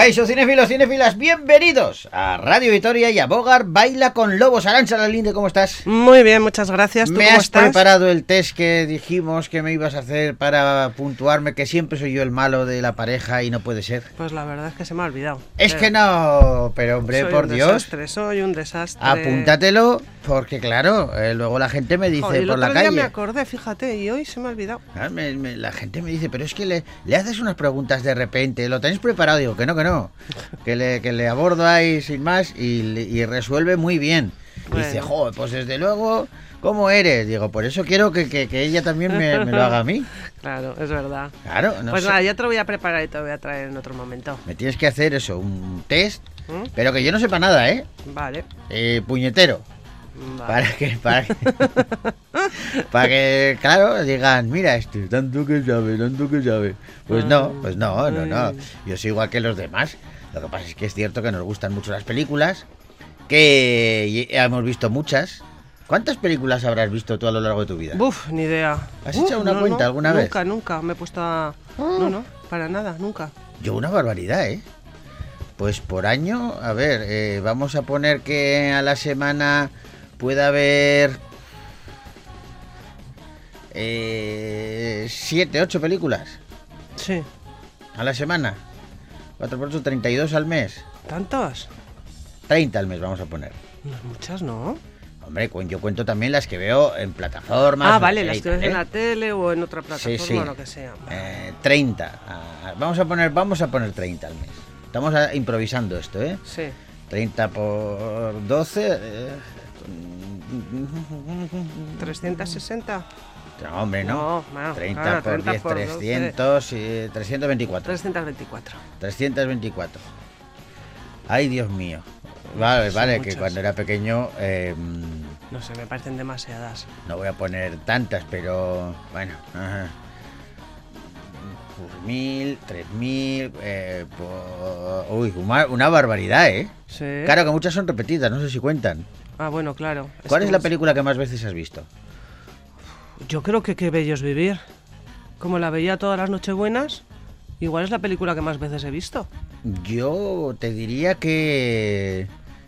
Caixo cinéfilos, cinéfilas, bienvenidos a Radio Vitoria y a Bogar Baila con Lobos. Arancha Lalinde, ¿cómo estás? Muy bien, muchas gracias. ¿Tú ¿Me cómo has estás? preparado el test que dijimos que me ibas a hacer para puntuarme que siempre soy yo el malo de la pareja y no puede ser? Pues la verdad es que se me ha olvidado. Es Pero que no, pero hombre, soy por un Dios, Desastre, soy un desastre. apúntatelo porque claro, eh, luego la gente me dice Jo, el por la otro día calle. me acordé, fíjate, y hoy se me ha olvidado. Ah, me- me- la gente me dice, pero es que le, le haces unas preguntas de repente, ¿lo tenéis preparado? Digo, que no, que no. Que le, que le abordo ahí sin más y, resuelve muy bien. Y Dice, joder, pues desde luego, ¿cómo eres? Digo, por eso quiero que, que- que ella también me, me lo haga a mí. Claro, es verdad. Claro, no pues sé. nada, ya te lo voy a preparar y te lo voy a traer en otro momento. Me tienes que hacer eso, un test, ¿Mm? pero que yo no sepa nada, ¿eh? Vale. Eh, puñetero. vale. Para que, para para que, claro, digan, mira este, tanto que sabe, tanto que sabe. Pues no, pues no, no, no. Yo soy igual que los demás. Lo que pasa es que es cierto que nos gustan mucho las películas, que ya hemos visto muchas. ¿Cuántas películas habrás visto tú a lo largo de tu vida? Buf, ni idea. ¿Has Uf, hecho una no, cuenta no, alguna vez? Nunca, nunca. Me he puesto a... No, no, para nada, nunca. Yo una barbaridad, ¿eh? Pues por año, a ver, eh, vamos a poner que a la semana pueda haber eh, siete, ocho películas Sí. a la semana. 4 por 8, 32 al mes. ¿Tantos? 30 al mes vamos a poner. No, muchas, ¿no? Hombre, yo cuento también las que veo en plataformas. Ah, vale, las que ves en ¿eh? la tele o en otra plataforma Sí, sí. o lo que sea. Eh, 30. Ah, vamos a poner vamos a poner 30 al mes. Estamos ah, improvisando esto, ¿eh? Sí. 30 por 12. eh, 360. No, hombre, no. No, no, 30 claro, por 30 10, por 12. 300, y 324. 324. 324. Ay, Dios mío. Vale, vale, que cuando era pequeño eh, No sé, me parecen demasiadas. no voy a poner tantas, pero bueno. Ajá. Mil, tres mil, eh, por- uy, una, una barbaridad, ¿eh? Sí. Claro que muchas son repetidas, no sé si cuentan. Ah, bueno, claro. ¿Cuál es la película que más veces has visto? Yo creo que Qué bello es vivir. Como la veía todas las nochebuenas, igual es la película que más veces he visto. Yo te diría que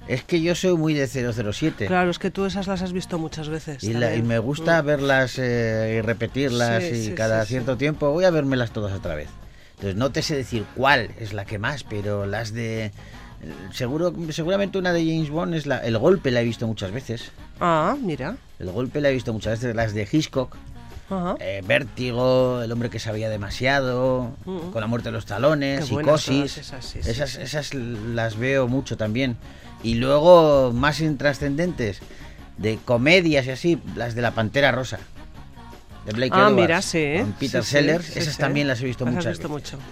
es que yo soy muy de 007. Claro, es que tú esas las has visto muchas veces. Y, la- y también. me gusta Mm. verlas eh, y repetirlas Sí, y sí, cada sí, sí. cierto tiempo voy a vérmelas todas otra vez. Entonces no te sé decir cuál es la que más, pero las de seguro seguramente una de James Bond es la el golpe la he visto muchas veces. Ah, mira. El golpe la he visto muchas veces las de Hitchcock, eh, Vértigo, El hombre que sabía demasiado, Mm. Con la muerte de los talones, Qué Psicosis. esas, sí, esas sí. esas las veo mucho también. Y luego más intrascendentes de comedias y así, las de la Pantera Rosa. De Blake Ah, Edwards, mira, sí. Con Peter sí, Sellers, sí, esas también las he visto Las has muchas visto veces. mucho.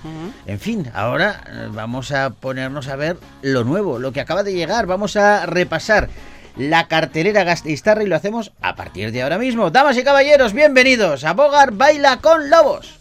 En fin, ahora eh, vamos a ponernos a ver lo nuevo, lo que acaba de llegar. Vamos a repasar la cartelera Gastistarra y lo hacemos a partir de ahora mismo. Damas y caballeros, bienvenidos a Bogar Baila con Lobos.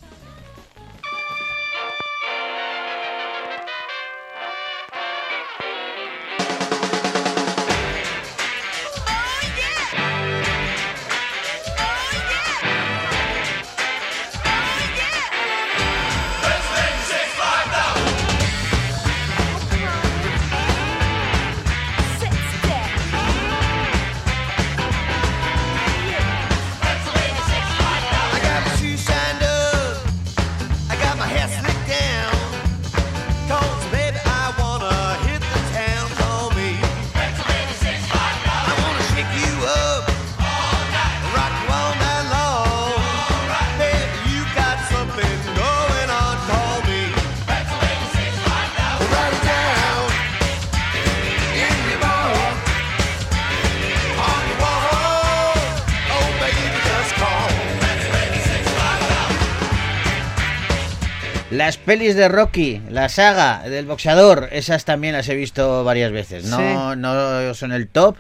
Pelis de Rocky, la saga del boxeador, esas también las he visto varias veces. No, Sí. no son el top,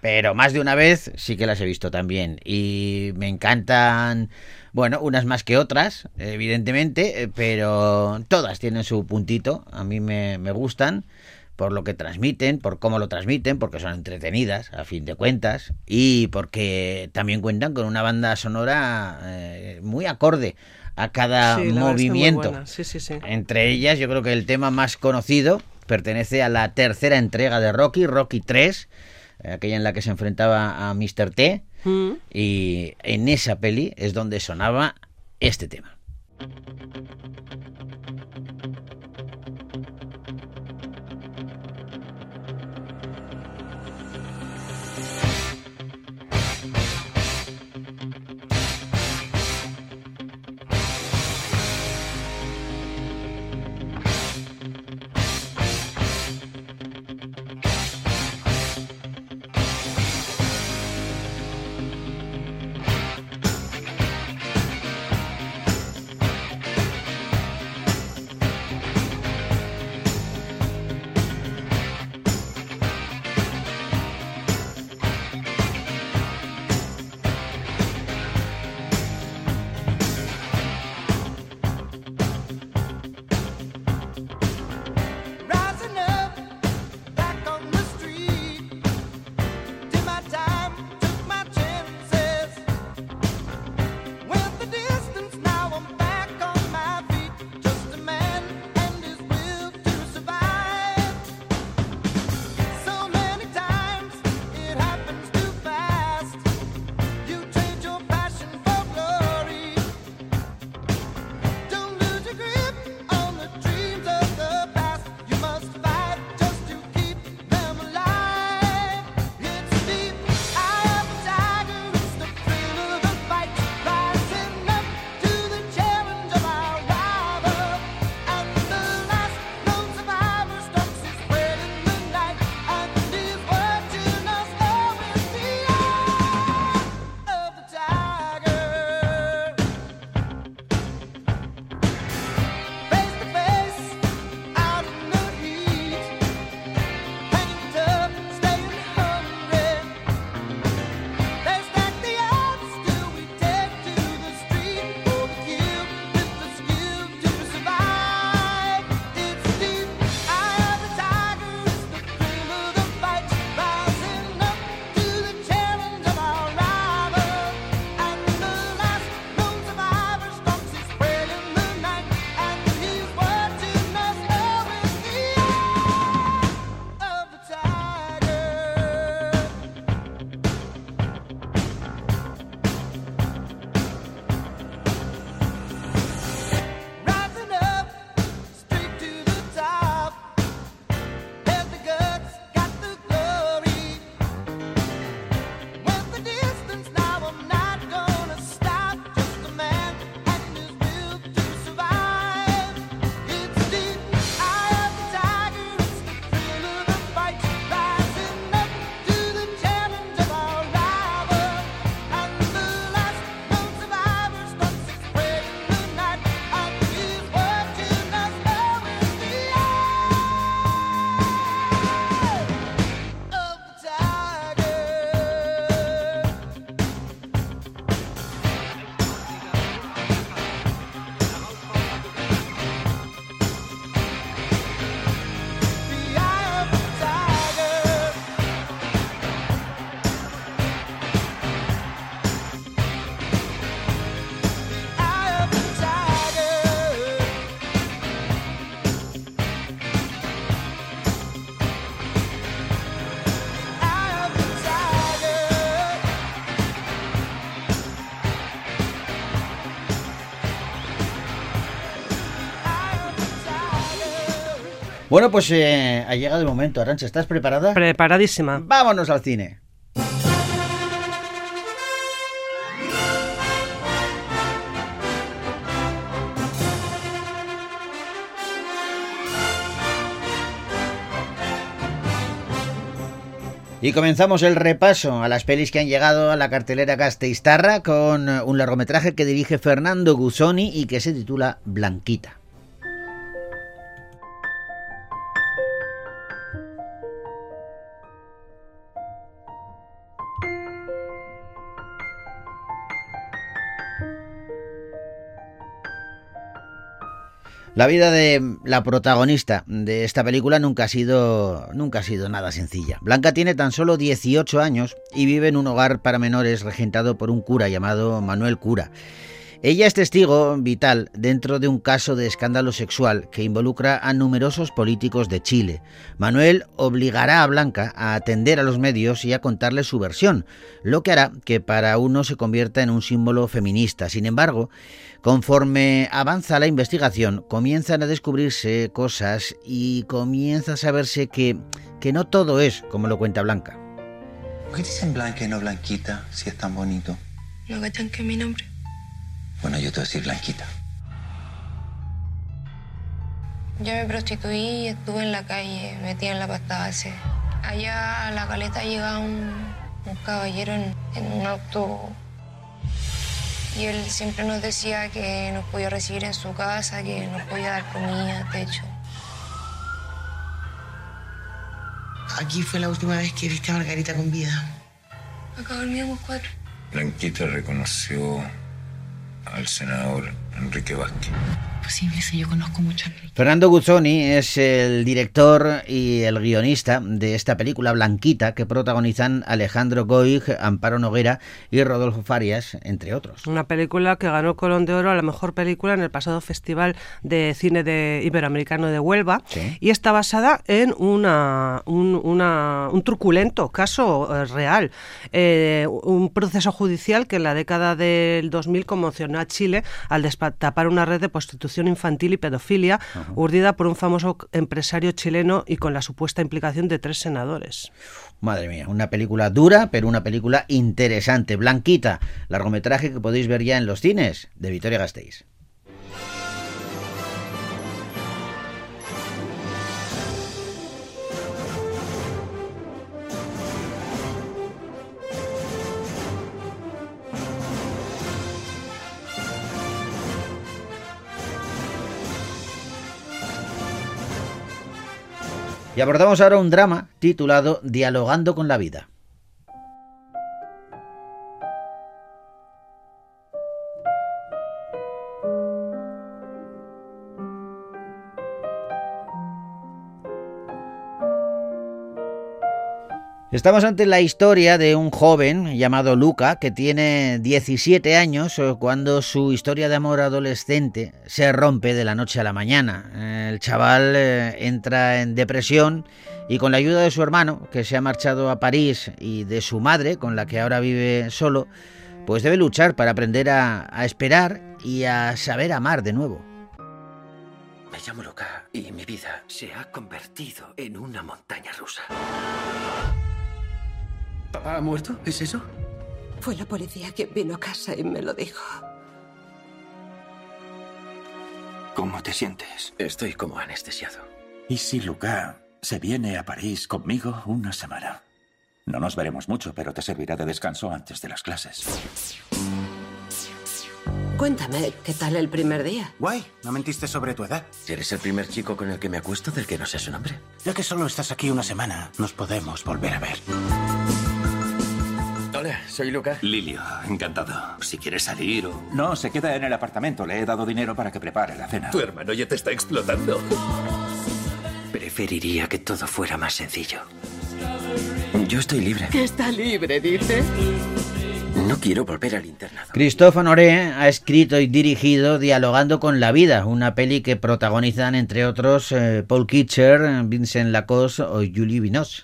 pero más de una vez sí que las he visto también. Y me encantan, bueno, unas más que otras, evidentemente, eh, pero todas tienen su puntito. A mí me, me gustan por lo que transmiten, por cómo lo transmiten, porque son entretenidas, a fin de cuentas, y porque también cuentan con una banda sonora eh, muy acorde a cada movimiento. Entre ellas, yo creo que el tema más conocido pertenece a la tercera entrega de Rocky, Rocky 3, eh, aquella en la que se enfrentaba a Mr. T. Y en esa peli es donde sonaba este tema. Bueno, pues eh, ha llegado el momento. Arancha, ¿estás preparada? Preparadísima. Vámonos al cine. Y comenzamos el repaso a las pelis que han llegado a la cartelera Casteistarra con eh, un largometraje que dirige Fernando Gusoni y que se titula Blanquita. La vida de la protagonista de esta película nunca ha sido nunca ha sido nada sencilla. Blanca tiene tan solo 18 años y vive en un hogar para menores regentado por un cura llamado Manuel Cura. Ella es testigo vital dentro de un caso de escándalo sexual que involucra a numerosos políticos de Chile. Manuel obligará a Blanca a atender a los medios y a contarle su versión, lo que hará que para uno se convierta en un símbolo feminista. Sin embargo, conforme avanza la investigación, comienzan a descubrirse cosas y comienza a saberse que, que no todo es como lo cuenta Blanca. ¿Por qué dicen Blanca y no Blanquita si es tan bonito? ¿No cachan que es mi nombre? Bueno, yo te voy a decir Blanquita. Yo me prostituí y estuve en la calle, metida en la pasta base. Allá a la caleta llegaba un, un caballero en, en un auto y él siempre nos decía que nos podía recibir en su casa, que nos podía dar comida, techo. Aquí fue la última vez que viste a Margarita con vida. Acá dormíamos cuatro. Blanquita reconoció al senador Enrique Vázquez. Posible si yo conozco mucho a Enrique. Fernando Guzzoni es el director y el guionista de esta película Blanquita que protagonizan Alejandro Goig, Amparo Noguera y Rodolfo Farias, entre otros. Una película que ganó Colón de Oro a la mejor película en el pasado Festival de Cine de Iberoamericano de Huelva Sí. y está basada en una, un, una- un truculento caso eh, real, Eh, un proceso judicial que en la década del 2000 conmocionó a Chile al destapar una red de prostitución infantil y pedofilia urdida por un famoso empresario chileno y con la supuesta implicación de tres senadores. Madre mía, una película dura, pero una película interesante. Blanquita, largometraje que podéis ver ya en los cines de Vitoria Gasteiz. Y abordamos ahora un drama titulado Dialogando con la vida. Estamos ante la historia de un joven llamado Luca que tiene 17 años eh, cuando su historia de amor adolescente se rompe de la noche a la mañana. El chaval eh, entra en depresión y con la ayuda de su hermano, que se ha marchado a París, y de su madre, con la que ahora vive solo, pues debe luchar para aprender a, a esperar y a saber amar de nuevo. Me llamo Luca y mi vida se ha convertido en una montaña rusa. ¿Papá ha muerto? ¿Es eso? Fue la policía quien vino a casa y me lo dijo. ¿Cómo te sientes? Estoy como anestesiado. ¿Y si Luca se viene a París conmigo una semana? No nos veremos mucho, pero te servirá de descanso antes de las clases. Cuéntame, ¿qué tal el primer día? Guay, no mentiste sobre tu edad. ¿Eres el primer chico con el que me acuesto del que no sé su nombre? Ya que solo estás aquí una semana, nos podemos volver a ver. Soy Luca. Lilio, encantado. Si quieres salir o... No, se queda en el apartamento. Le he dado dinero para que prepare la cena. Tu hermano ya te está explotando. Preferiría que todo fuera más sencillo. Yo estoy libre. Que está libre, dice. No quiero volver al internado. Christophe Honoré ha escrito y dirigido Dialogando con la vida, una peli que protagonizan entre otros eh, Paul Kitcher, Vincent Lacoste o Julie Binoche.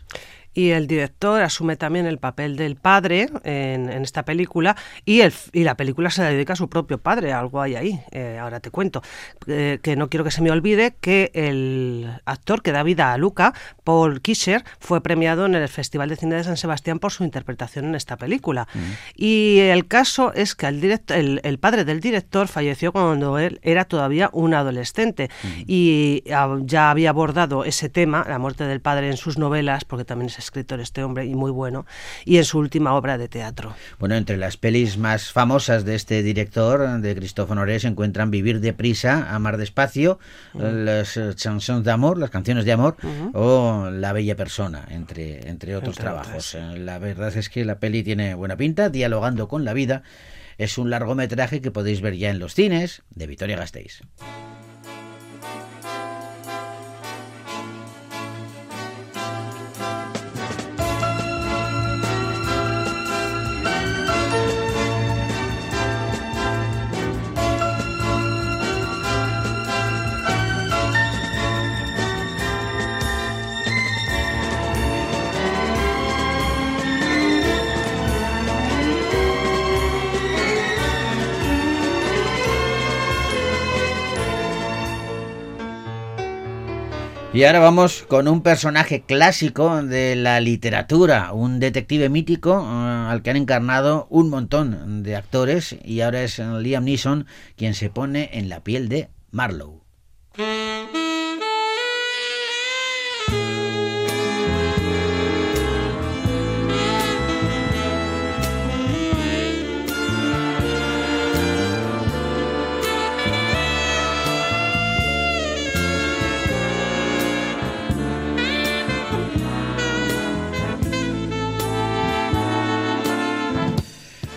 Y el director asume también el papel del padre en, en esta película y, el, y la película se la dedica a su propio padre, algo hay ahí, eh, ahora te cuento, Eh, que no quiero que se me olvide que el actor que da vida a Luca, Paul Kischer, fue premiado en el Festival de Cine de San Sebastián por su interpretación en esta película. Y el caso es que el, direct- el, el padre del director falleció cuando él era todavía un adolescente y ah, ya había abordado ese tema, la muerte del padre, en sus novelas, porque también es escritor este hombre y muy bueno, y en su última obra de teatro. Bueno, entre las pelis más famosas de este director, de Christophe Honoré, se encuentran Vivir deprisa, Amar despacio, las eh, chansons d'amor, las canciones de amor, o La bella persona, entre, entre otros Entre trabajos. Eh, La verdad es que la peli tiene buena pinta, dialogando con la vida. Es un largometraje que podéis ver ya en los cines de Vitoria Gasteiz. Y ahora vamos con un personaje clásico de la literatura, un detective mítico eh, al que han encarnado un montón de actores y ahora es Liam Neeson quien se pone en la piel de Marlowe.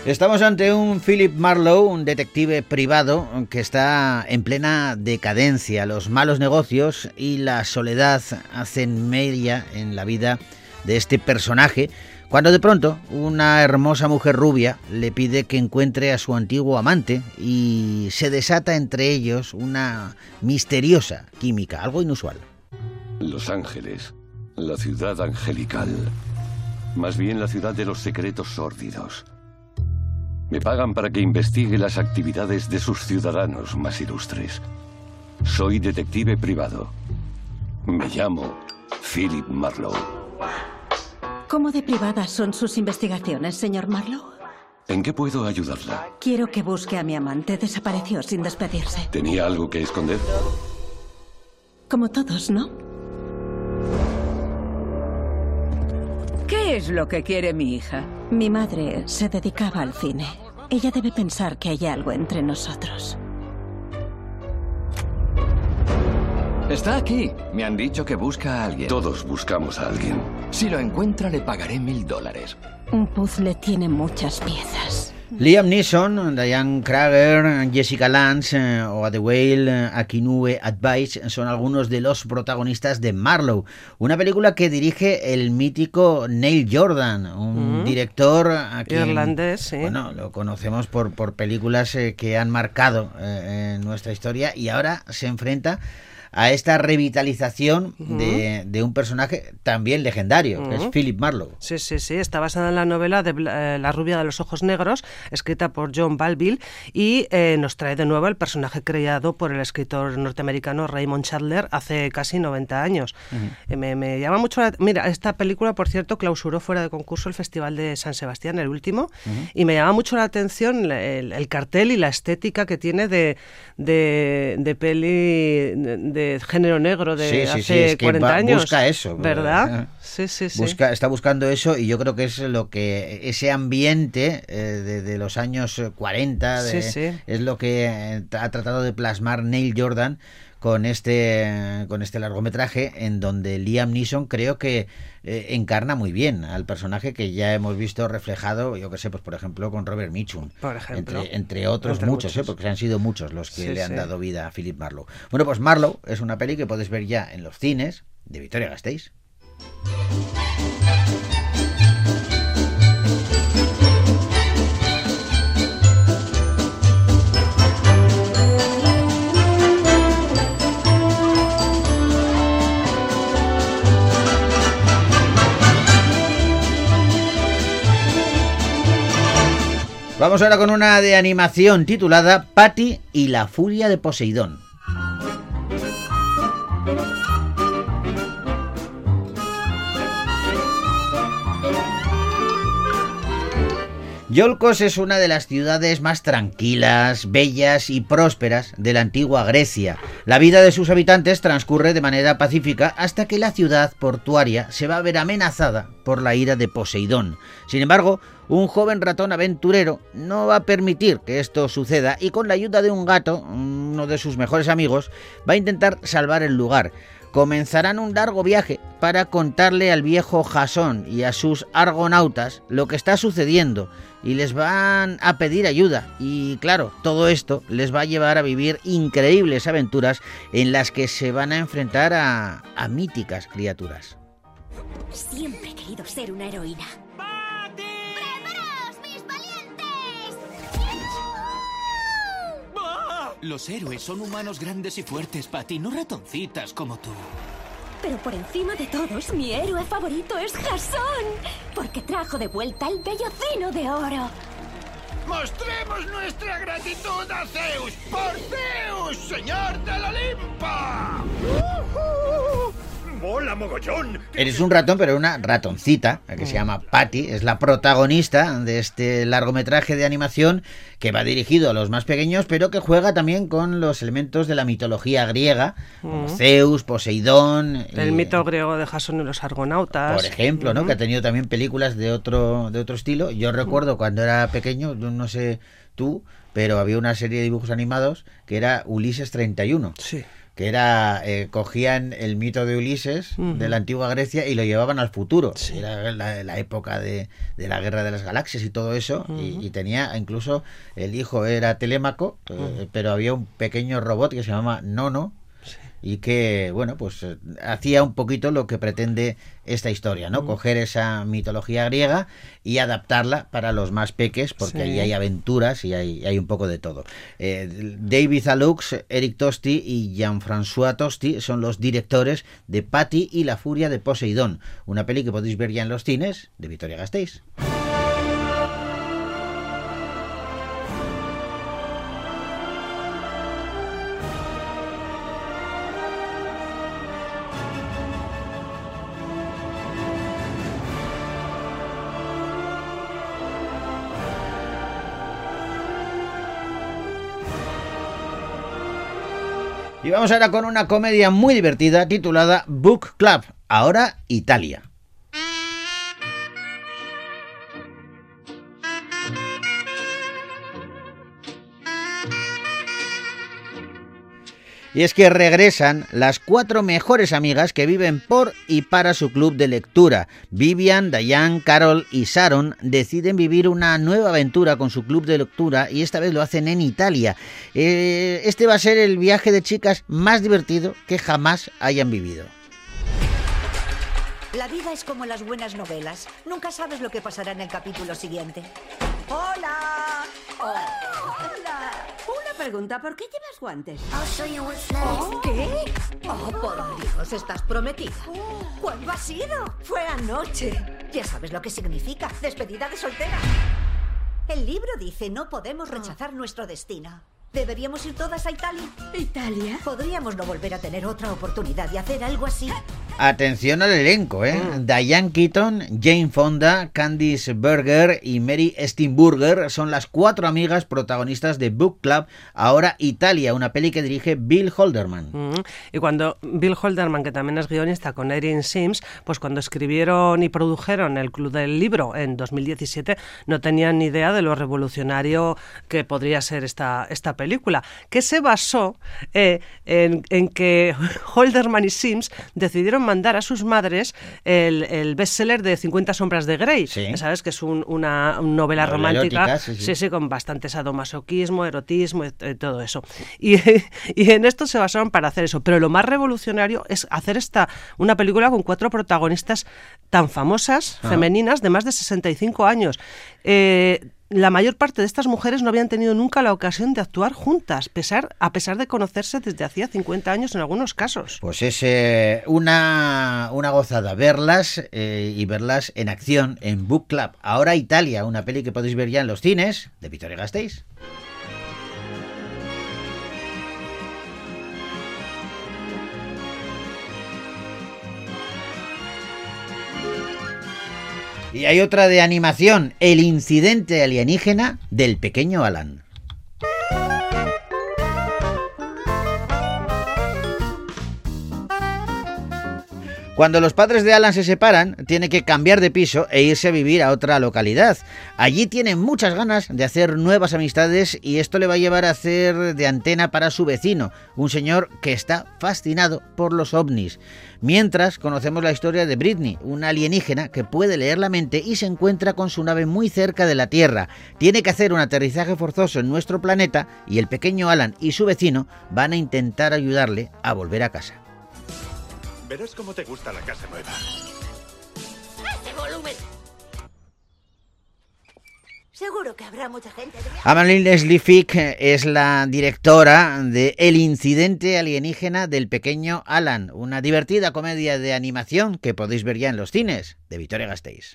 Estamos ante un Philip Marlowe, un detective privado que está en plena decadencia. Los malos negocios y la soledad hacen media en la vida de este personaje, cuando de pronto una hermosa mujer rubia le pide que encuentre a su antiguo amante y se desata entre ellos una misteriosa química, algo inusual. Los Ángeles, la ciudad angelical. Más bien la ciudad de los secretos sórdidos. Me pagan para que investigue las actividades de sus ciudadanos más ilustres. Soy detective privado. Me llamo Philip Marlowe. ¿Cómo de privadas son sus investigaciones, señor Marlowe? ¿En qué puedo ayudarla? Quiero que busque a mi amante. Desapareció sin despedirse. ¿Tenía algo que esconder? Como todos, ¿no? ¿Qué es lo que quiere mi hija? Mi madre se dedicaba al cine. Ella debe pensar que hay algo entre nosotros. Está aquí. Me han dicho que busca a alguien. Todos buscamos a alguien. Si lo encuentra, le pagaré mil dólares. Un puzzle tiene muchas piezas. Liam Neeson, Diane Krager, Jessica Lange eh, o Adewale Akinue Advice son algunos de los protagonistas de Marlowe, una película que dirige el mítico Neil Jordan, un Mm. director quien, Irlandés, sí. bueno, lo conocemos por, por películas eh, que han marcado eh, nuestra historia y ahora se enfrenta a esta revitalización de, de un personaje también legendario, que es. Philip Marlowe. Sí, sí, sí. Está basada en la novela de eh, La rubia de los ojos negros, escrita por John Balville, y eh, nos trae de nuevo el personaje creado por el escritor norteamericano Raymond Chandler hace casi 90 años. Eh, me, me llama mucho la... Mira, esta película, por cierto, clausuró fuera de concurso el Festival de San Sebastián, el último, y me llama mucho la atención el, el cartel y la estética que tiene de, de, de peli de, de género negro de Sí, sí, hace sí, es que 40 va- años. busca eso, ¿Verdad? eh, Sí, sí, sí. Busca, está buscando eso y yo creo que es lo que ese ambiente eh, de, de los años eh, 40 de- Sí, sí. es lo que eh, ha tratado de plasmar Neil Jordan con este con este largometraje en donde Liam Neeson creo que eh, encarna muy bien al personaje que ya hemos visto reflejado yo que sé pues por ejemplo con Robert Mitchum Por ejemplo. entre, entre otros Entre muchos, muchos. ¿eh? porque han sido muchos los que Sí, le han sí. dado vida a Philip Marlowe bueno pues Marlowe es una peli que puedes ver ya en los cines de Victoria Gasteiz Vamos ahora con una de animación titulada Patty y la furia de Poseidón. Yolcos es una de las ciudades más tranquilas, bellas y prósperas de la antigua Grecia. La vida de sus habitantes transcurre de manera pacífica hasta que la ciudad portuaria se va a ver amenazada por la ira de Poseidón. Sin embargo, un joven ratón aventurero no va a permitir que esto suceda y con la ayuda de un gato, uno de sus mejores amigos, va a intentar salvar el lugar comenzarán un largo viaje para contarle al viejo Jasón y a sus argonautas lo que está sucediendo y les van a pedir ayuda y claro, todo esto les va a llevar a vivir increíbles aventuras en las que se van a enfrentar a, a míticas criaturas. Siempre he querido ser una heroína. Los héroes son humanos grandes y fuertes, Patty, no ratoncitas como tú. Pero por encima de todos, mi héroe favorito es Jasón, porque trajo de vuelta el bellocino de oro. Mostremos nuestra gratitud a Zeus por Zeus, señor del Olimpo. Mola mogollón. Eres un ratón, pero una ratoncita, que se llama Patty, es la protagonista de este largometraje de animación que va dirigido a los más pequeños, pero que juega también con los elementos de la mitología griega, como Mm. Zeus, Poseidón. El y- mito griego de Jasón y los argonautas. por ejemplo, ¿no? Ujú. Que ha tenido también películas de otro, de otro estilo. Yo recuerdo cuando era pequeño, no no sé tú, pero había una serie de dibujos animados que era Ulises 31. Sí. Que era, eh, cogían el mito de Ulises de la antigua Grecia y lo llevaban al futuro. Era la, la época de, de la guerra de las galaxias y todo eso. y, tenía, incluso, el hijo era Telémaco, eh, pero había un pequeño robot que se llamaba Nono, y que, bueno, pues eh, hacía un poquito lo que pretende esta historia, ¿no? Mm. Coger esa mitología griega y adaptarla para los más peques, porque Sí. ahí hay aventuras y hay, hay un poco de todo. Eh, David Alux, Eric Tosti y Jean-François Tosti son los directores de Patty y la furia de Poseidón, una peli que podéis ver ya en los cines de Victoria Gasteiz. Y vamos ahora con una comedia muy divertida titulada Book Club, ahora Italia. Y es que regresan las cuatro mejores amigas que viven por y para su club de lectura. Vivian, Diane, Carol y Sharon deciden vivir una nueva aventura con su club de lectura y esta vez lo hacen en Italia. Eh, este va a ser el viaje de chicas más divertido que jamás hayan vivido. La vida es como las buenas novelas. Nunca sabes lo que pasará en el capítulo siguiente. ¡Hola! Pregunta, ¿por qué llevas guantes? Oh, ¿Qué? Oh, por Dios, estás prometida. ¿Cuándo ha sido? Fue anoche. Ya sabes lo que significa. Despedida de soltera. El libro dice, no podemos rechazar nuestro destino. ¿Deberíamos ir todas a Italia? ¿Italia? Podríamos no volver a tener otra oportunidad de hacer algo así. Atención al elenco, ¿eh? Diane Keaton, Jane Fonda, Candice Berger y Mary Steenburgen son las cuatro amigas protagonistas de Book Club, ahora Italia, una peli que dirige Bill Holderman. Mm. Y cuando Bill Holderman, que también es guionista con Erin Sims, pues cuando escribieron y produjeron el Club del Libro en 2017, no tenían ni idea de lo revolucionario que podría ser esta, esta película, que se basó eh, en, en que Holderman y Sims decidieron mandar a sus madres el, el bestseller de 50 sombras de Grey, Sí. ¿sabes? Que es un- una novela Novela romántica, erótica, sí, sí. sí, sí, con bastante sadomasoquismo, erotismo, y t- todo eso. Y, y en esto se basaron para hacer eso. Pero lo más revolucionario es hacer esta una película con cuatro protagonistas tan famosas, Ah. femeninas, de más de 65 años. Eh, la mayor parte de estas mujeres no habían tenido nunca la ocasión de actuar juntas, pesar, a pesar de conocerse desde hacía 50 años en algunos casos. Pues es eh, una, una gozada verlas eh, y verlas en acción en Book Club, ahora Italia, una peli que podéis ver ya en los cines de Victoria Gasteiz. Y hay otra de animación, El incidente alienígena del pequeño Alan. Cuando los padres de Alan se separan, tiene que cambiar de piso e irse a vivir a otra localidad. Allí tiene muchas ganas de hacer nuevas amistades y esto le va a llevar a hacer de antena para su vecino, un señor que está fascinado por los ovnis. Mientras conocemos la historia de Britney, una alienígena que puede leer la mente y se encuentra con su nave muy cerca de la Tierra. Tiene que hacer un aterrizaje forzoso en nuestro planeta y el pequeño Alan y su vecino van a intentar ayudarle a volver a casa. Verás cómo te gusta la casa nueva. ¡Ese volumen! Seguro que habrá mucha gente. de- Amalyn Leslie Fick es la directora de El incidente alienígena del pequeño Alan, una divertida comedia de animación que podéis ver ya en los cines de Victoria Gasteiz.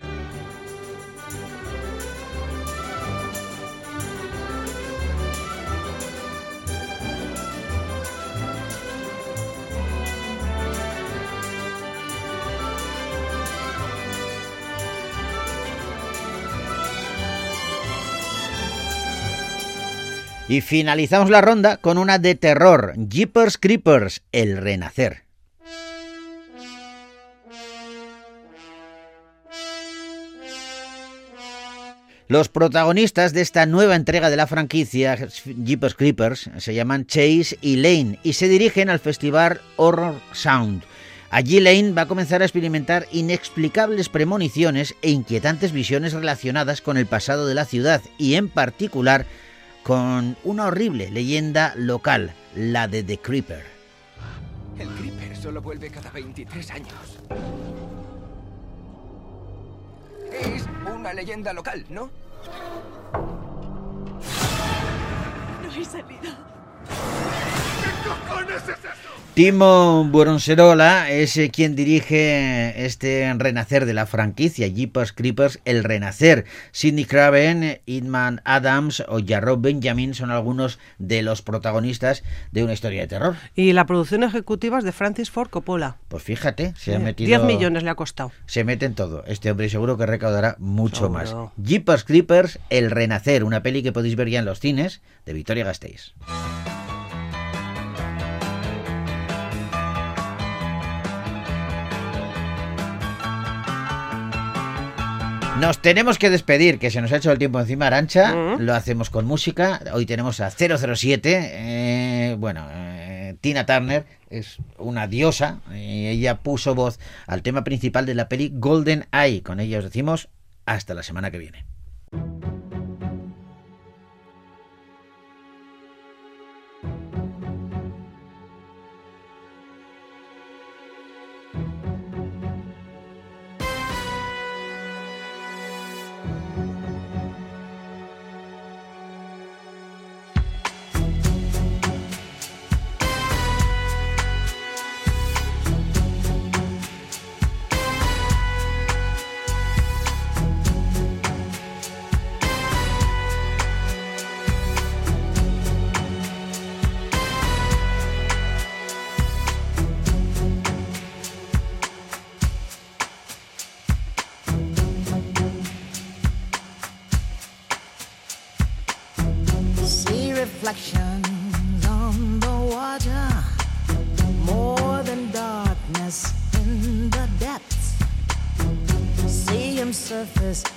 Y finalizamos la ronda con una de terror, Jeepers Creepers, El Renacer. Los protagonistas de esta nueva entrega de la franquicia, Jeepers Creepers, se llaman Chase y Lane y se dirigen al festival Horror Sound. Allí Lane va a comenzar a experimentar inexplicables premoniciones e inquietantes visiones relacionadas con el pasado de la ciudad y en particular con una horrible leyenda local, la de The Creeper. El Creeper solo vuelve cada 23 años. Es una leyenda local, ¿no? No hay salida. ¿Qué cojones es eso? Timo Buronserola es eh, quien dirige este renacer de la franquicia, Jeepers Creepers, El Renacer. Sidney Craven, Idman Adams o Jarrod Benjamin son algunos de los protagonistas de una historia de terror. Y la producción ejecutiva es de Francis Ford Coppola. Pues fíjate, se ha metido... 10 millones le ha costado. Se mete en todo. Este hombre seguro que recaudará mucho Seguro. más. Jeepers Creepers, El Renacer, una peli que podéis ver ya en los cines de Victoria Gasteiz. Nos tenemos que despedir, que se nos ha hecho el tiempo encima, Arancha. Lo hacemos con música. Hoy tenemos a 007. eh, bueno, eh, Tina Turner es una diosa. y ella puso voz al tema principal de la peli Golden Eye. Con ella os decimos hasta la semana que viene. Surface